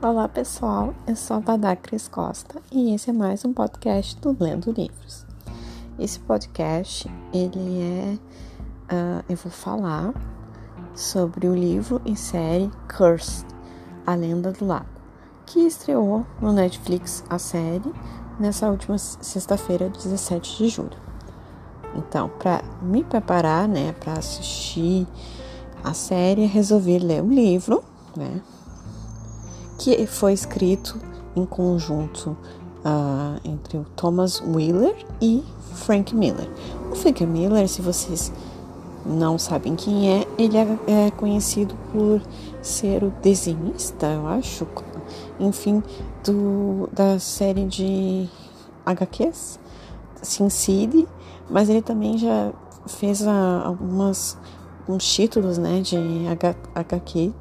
Olá pessoal, eu sou a Vadá Cris Costa e esse é mais um podcast do Lendo Livros. Esse podcast, ele é, uh, eu vou falar sobre o livro e série Cursed, A Lenda do Lago, que estreou no Netflix a série nessa última sexta-feira, 17 de julho. Então, para me preparar, né, para assistir a série, resolvi ler o livro, né, que foi escrito em conjunto uh, entre o Thomas Wheeler e Frank Miller. O Frank Miller, se vocês não sabem quem é, ele é, é conhecido por ser o desenhista, eu acho, enfim, do, da série de HQs, Sin City, mas ele também já fez uh, algumas uns títulos, né, de HQ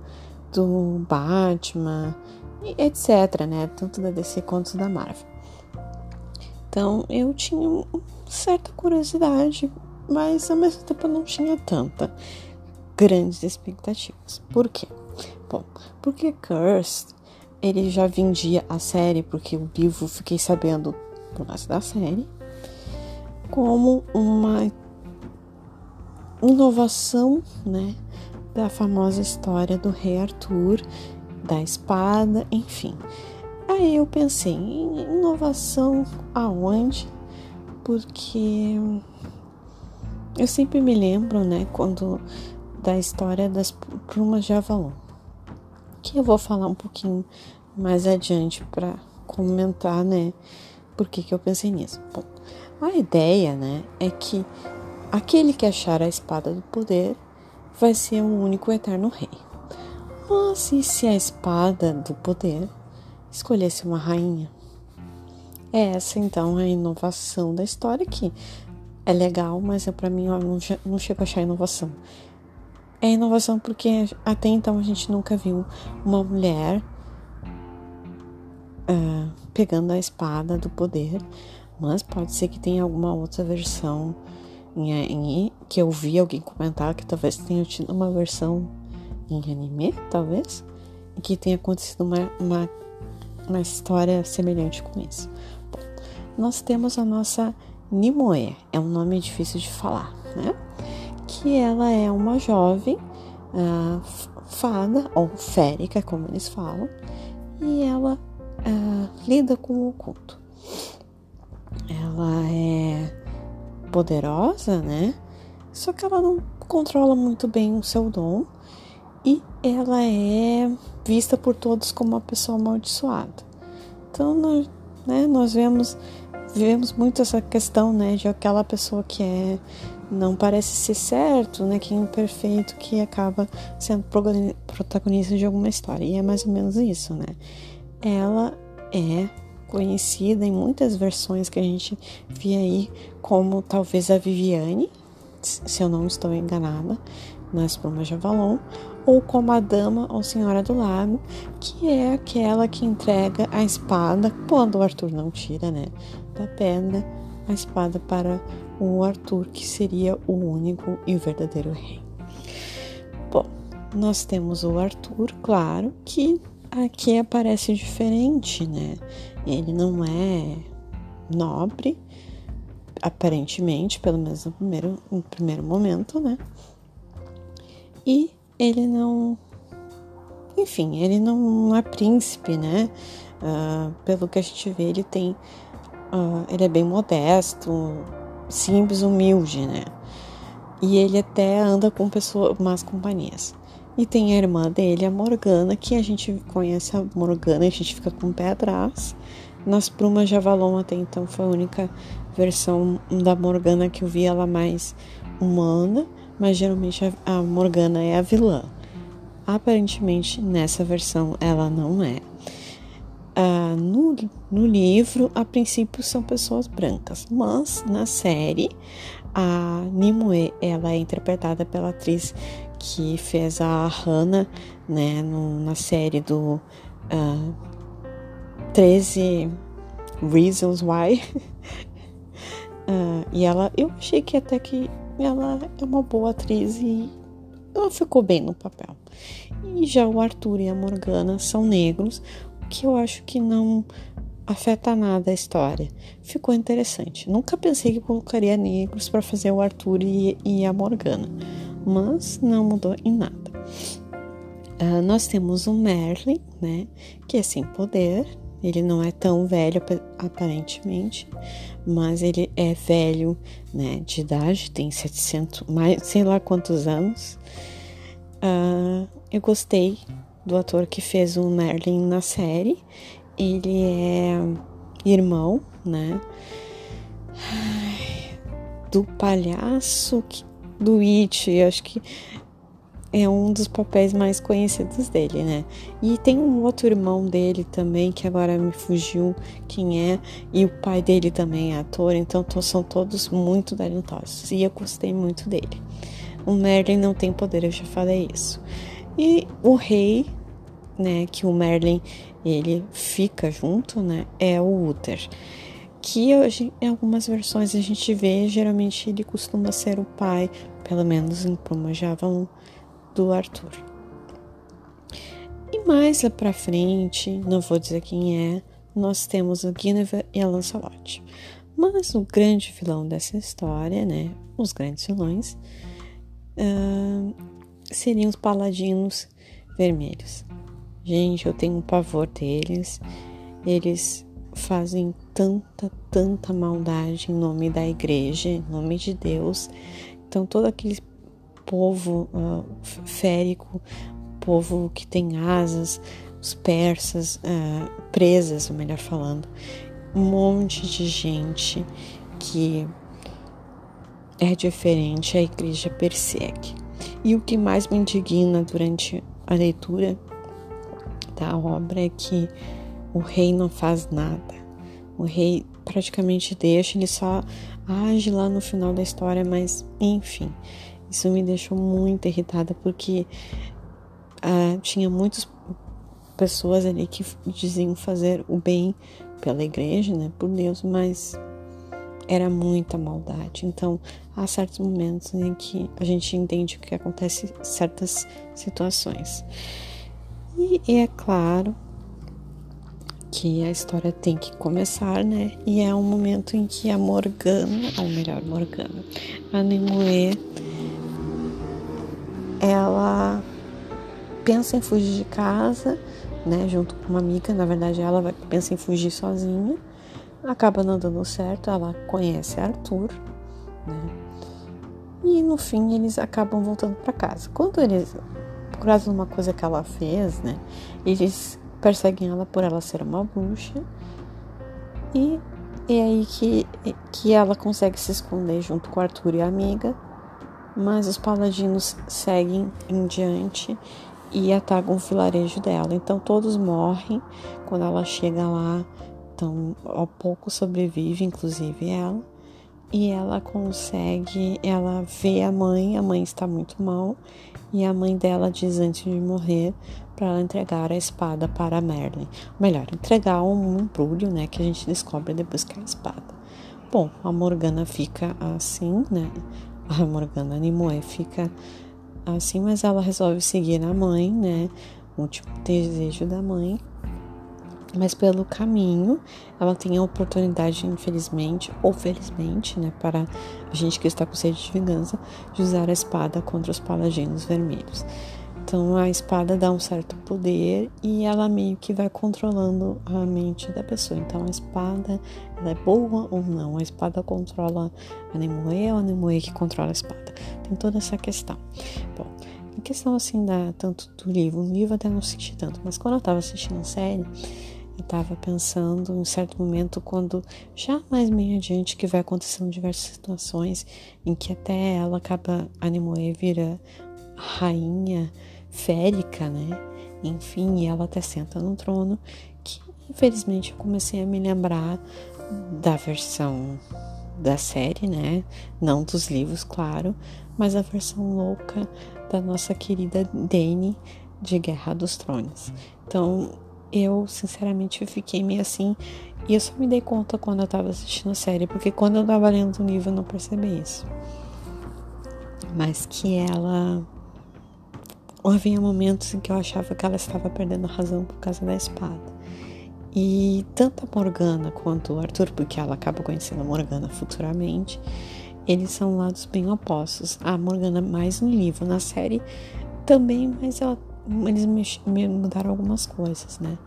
do Batman, etc, né? Tanto da DC quanto da Marvel. Então eu tinha certa curiosidade, mas ao mesmo tempo eu não tinha tanta grandes expectativas. Por quê? Bom, porque Cursed ele já vendia a série, porque o livro fiquei sabendo por causa da série, como uma inovação, né, da famosa história do rei Arthur da espada, enfim. Aí eu pensei em inovação aonde? Porque eu sempre me lembro, né, quando da história das plumas de Avalon, que eu vou falar um pouquinho mais adiante para comentar, né, por que que eu pensei nisso. Bom, a ideia, né, é que aquele que achar a espada do poder vai ser o único eterno rei. Mas e se a espada do poder escolhesse uma rainha? É essa então a inovação da história que é legal, mas é para mim eu não, não chego a achar inovação. É inovação porque até então a gente nunca viu uma mulher uh, pegando a espada do poder, mas pode ser que tenha alguma outra versão em, em, que eu vi alguém comentar que talvez tenha tido uma versão em anime, talvez, e que tenha acontecido uma, uma, uma história semelhante com isso. Bom, nós temos a nossa Nimue, é um nome difícil de falar, né? Que ela é uma jovem uh, fada, ou férica, como eles falam, e ela uh, lida com o oculto. Ela é poderosa, né? Só que ela não controla muito bem o seu dom e ela é vista por todos como uma pessoa amaldiçoada. Então, nós, né, nós vemos, vemos muito essa questão, né, de aquela pessoa que é não parece ser certo, né, que é imperfeito, que acaba sendo protagonista de alguma história. E é mais ou menos isso, né? Ela é conhecida em muitas versões que a gente vê aí como talvez a Viviane, se eu não estou enganada, nas Plumas de ou como a Dama ou Senhora do Lago, que é aquela que entrega a espada, quando o Arthur não tira, né, da pedra, a espada para o Arthur, que seria o único e o verdadeiro rei. Bom, nós temos o Arthur, claro, que aqui aparece diferente, né? Ele não é nobre, aparentemente, pelo menos no primeiro, no primeiro momento, né? E ele não. Enfim, ele não é príncipe, né? Uh, pelo que a gente vê, ele tem. Uh, ele é bem modesto, simples, humilde, né? E ele até anda com pessoas, más companhias. E tem a irmã dele, a Morgana, que a gente conhece a Morgana e a gente fica com o pé atrás. Nas Plumas de Avalon até então foi a única versão da Morgana que eu vi ela mais humana, mas geralmente a Morgana é a vilã. Aparentemente, nessa versão, ela não é. Ah, no, no livro, a princípio, são pessoas brancas, mas na série, a Nimue ela é interpretada pela atriz que fez a Hannah né, no, na série do uh, ah, 13 Reasons Why. uh, e ela, eu achei que até que ela é uma boa atriz e ela ficou bem no papel. E já o Arthur e a Morgana são negros, que eu acho que não afeta nada a história. Ficou interessante. Nunca pensei que colocaria negros para fazer o Arthur e, e, a Morgana, mas não mudou em nada. Uh, nós temos o Merlin, né, que é sem poder. Ele não é tão velho aparentemente, mas ele é velho, né, de idade, tem 700, mais, sei lá quantos anos. Uh, eu gostei do ator que fez o Merlin na série. Ele é irmão, né? Do palhaço do It, acho que é um dos papéis mais conhecidos dele, né? E tem um outro irmão dele também, que agora me fugiu quem é, e o pai dele também é ator, então são todos muito talentosos, e eu gostei muito dele. O Merlin não tem poder, eu já falei isso. E o rei né, que o Merlin ele fica junto, né, é o Uther. Hoje, em algumas versões a gente vê, geralmente ele costuma ser o pai, pelo menos em Plumajavan, do Arthur. E mais lá pra frente, não vou dizer quem é, nós temos o Guinevere e a Lancelot. Mas o grande vilão dessa história, né, os grandes vilões, uh, seriam os paladinos vermelhos. Gente, eu tenho um pavor deles. Eles fazem tanta, tanta maldade em nome da igreja, em nome de Deus. Então, todo aquele povo uh, férico, povo que tem asas, os persas, uh, presas, melhor falando, um monte de gente que é diferente, a igreja persegue. E o que mais me indigna durante a leitura da obra é que o rei não faz nada. O rei praticamente deixa, ele só age lá no final da história, mas enfim, isso me deixou muito irritada porque uh, tinha muitas pessoas ali que diziam fazer o bem pela igreja, né, por Deus, mas era muita maldade. Então, há certos momentos em que a gente entende o que acontece em certas situações. E, e é claro que a história tem que começar, né? E é um momento em que a Morgana, ou melhor, Morgana, a Nimue, ela pensa em fugir de casa, né? Junto com uma amiga, na verdade ela pensa em fugir sozinha, acaba não dando certo, ela conhece Arthur, né? E no fim eles acabam voltando para casa. Quando eles por causa de uma coisa que ela fez, né? Eles perseguem ela por ela ser uma bruxa. E é aí que, que ela consegue se esconder junto com Arthur e a amiga. Mas os paladinos seguem em diante e atacam o vilarejo dela. Então todos morrem quando ela chega lá. Então, ao pouco sobrevive, inclusive ela. E ela consegue, ela vê a mãe, a mãe está muito mal e a mãe dela diz antes de morrer para entregar a espada para Merlin. Melhor, entregar um embrulho, né, que a gente descobre depois que é a espada. Bom, a Morgana fica assim, né? A Morgana Nimue fica assim, mas ela resolve seguir a mãe, né? O último desejo da mãe mas pelo caminho ela tem a oportunidade, infelizmente ou felizmente, né, para a gente que está com sede de vingança, de usar a espada contra os paladinos vermelhos. Então a espada dá um certo poder e ela meio que vai controlando a mente da pessoa. Então a espada ela é boa ou não? A espada controla a Nimue ou a Nimue que controla a espada? Tem toda essa questão. Bom, em questão assim da tanto do livro, o livro até não senti tanto, mas quando eu estava assistindo a série, eu estava pensando em um certo momento, quando já mais meio adiante, que vai acontecendo diversas situações em que até ela acaba, a Nimue vira rainha férica, né? Enfim, ela até senta no trono, que infelizmente eu comecei a me lembrar da versão da série, né? Não dos livros, claro, mas a versão louca da nossa querida Dany de Guerra dos Tronos. Então, eu sinceramente fiquei meio assim. E eu só me dei conta quando eu tava assistindo a série, porque quando eu tava lendo o livro eu não percebi isso. Mas que ela. Havia momentos em que eu achava que ela estava perdendo a razão por causa da espada. E tanto a Morgana quanto o Arthur, porque ela acaba conhecendo a Morgana futuramente, eles são lados bem opostos. A Morgana mais no livro, na série também, mas ela, eles me, me mudaram algumas coisas, né?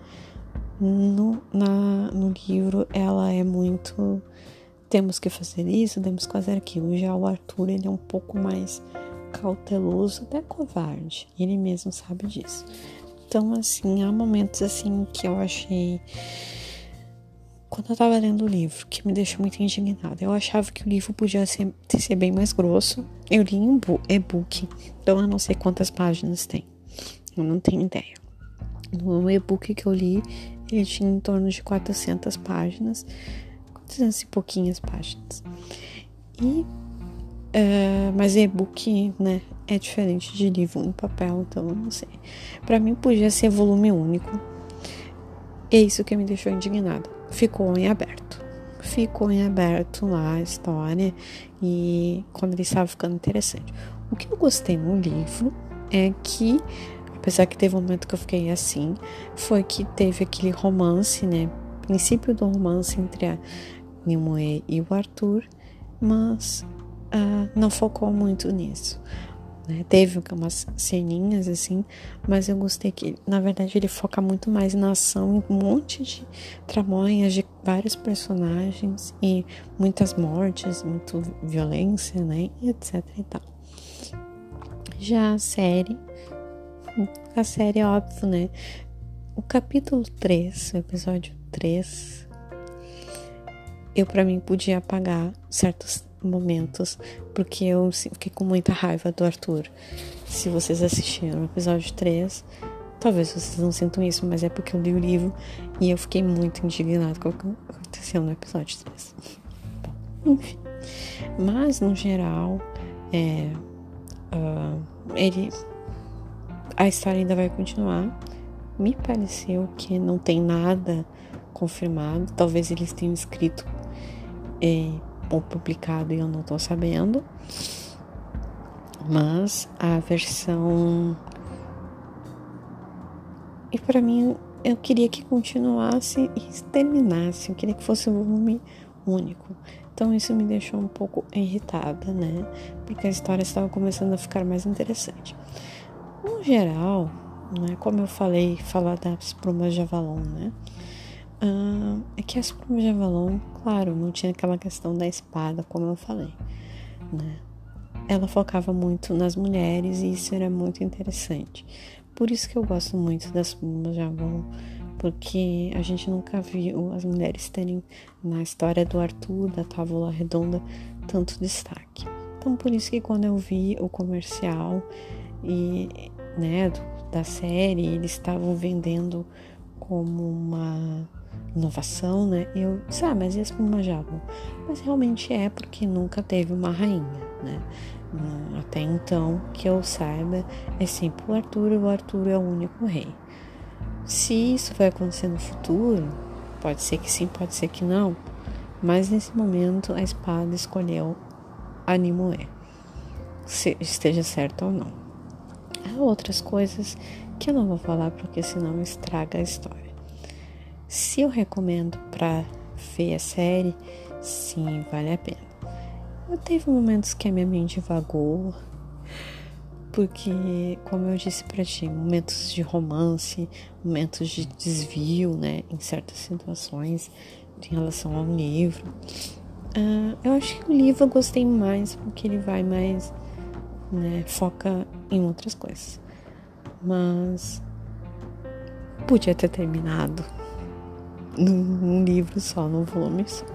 No, na, no livro ela é muito temos que fazer isso, temos que fazer aquilo. Já o Arthur, ele é um pouco mais cauteloso, até covarde. Ele mesmo sabe disso. Então, assim, há momentos assim que eu achei. Quando eu tava lendo o livro, que me deixou muito indignada. Eu achava que o livro podia ser, ser bem mais grosso. Eu li em e-book, então eu não sei quantas páginas tem. Eu não tenho ideia. No e-book que eu li, ele tinha em torno de 400 páginas, 400 e pouquinhas páginas. E é, mas e-book, né, é diferente de livro em papel, então não sei. Para mim podia ser volume único. É isso que me deixou indignada. Ficou em aberto. Ficou em aberto lá a história e quando ele estava ficando interessante. O que eu gostei no livro é que, apesar que teve um momento que eu fiquei assim, foi que teve aquele romance, né? Princípio do romance entre a Nimue e o Arthur, mas uh, não focou muito nisso. Né? Teve umas ceninhas assim, mas eu gostei que, na verdade, ele foca muito mais na ação, um monte de tramóias de vários personagens e muitas mortes, muito violência, né? E etc e tal. Já a série, a série é óbvio, né? O capítulo 3, o episódio 3, eu para mim podia apagar certos momentos, porque eu fiquei com muita raiva do Arthur. Se vocês assistiram o episódio 3, talvez vocês não sintam isso, mas é porque eu li o livro e eu fiquei muito indignado com o que aconteceu no episódio 3. Bom, enfim. Mas, no geral, é, uh, ele, a história ainda vai continuar. Me pareceu que não tem nada confirmado. Talvez eles tenham escrito é, publicado e eu não tô sabendo. Mas a versão. E para mim, eu queria que continuasse e terminasse. Eu queria que fosse um volume único. Então isso me deixou um pouco irritada, né? Porque a história estava começando a ficar mais interessante. No geral, né, como eu falei, falar das plumas de Avalon, né? Uh, é que as plumas de Avalon, claro, não tinha aquela questão da espada, como eu falei, né? Ela focava muito nas mulheres e isso era muito interessante. Por isso que eu gosto muito das plumas de Avalon, porque a gente nunca viu as mulheres terem na história do Arthur, da Távola Redonda, tanto destaque. Então, por isso que quando eu vi o comercial e, né, do, da série, eles estavam vendendo como uma inovação, né? Eu disse, ah, mas e as Pumajavam? Mas realmente é porque nunca teve uma rainha, né? Hum, até então, que eu saiba, é sempre o Arthur e o Arthur é o único rei. Se isso vai acontecer no futuro, pode ser que sim, pode ser que não, mas nesse momento a espada escolheu a Nimue, se esteja certo ou não. Há outras coisas que eu não vou falar porque senão estraga a história. Se eu recomendo para ver a série, sim, vale a pena. Eu teve momentos que a minha mente vagou, porque, como eu disse para ti, momentos de romance, momentos de desvio, né, em certas situações em relação ao livro. Uh, eu acho que o livro eu gostei mais porque ele vai mais, né, foca em outras coisas. Mas podia ter terminado num livro só, num volume só.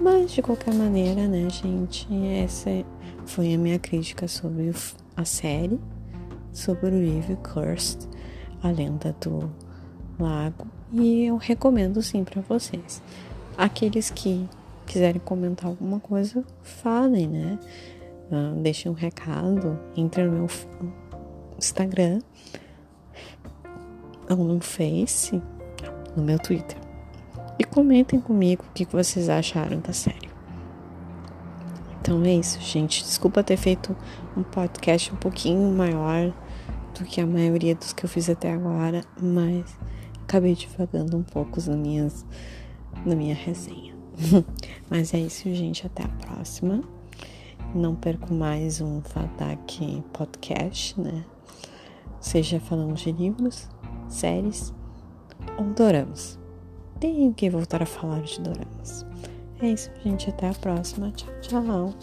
Mas de qualquer maneira, né, gente, essa foi a minha crítica sobre a série, sobre o livro Cursed, a lenda do lago, e eu recomendo sim para vocês. Aqueles que quiserem comentar alguma coisa, falem, né? Uh, deixem um recado, entre no meu Instagram ou no Face, no meu Twitter e comentem comigo o que vocês acharam da série. Então é isso, gente. Desculpa ter feito um podcast um pouquinho maior do que a maioria dos que eu fiz até agora, mas acabei divagando um pouco nas minhas, na minha resenha. Mas é isso, gente. Até a próxima. Não perco mais um Fadak Podcast, né? Seja falando de livros, séries ou doramas. Tenho que voltar a falar de doramas. É isso, gente. Até a próxima. Tchau, tchau.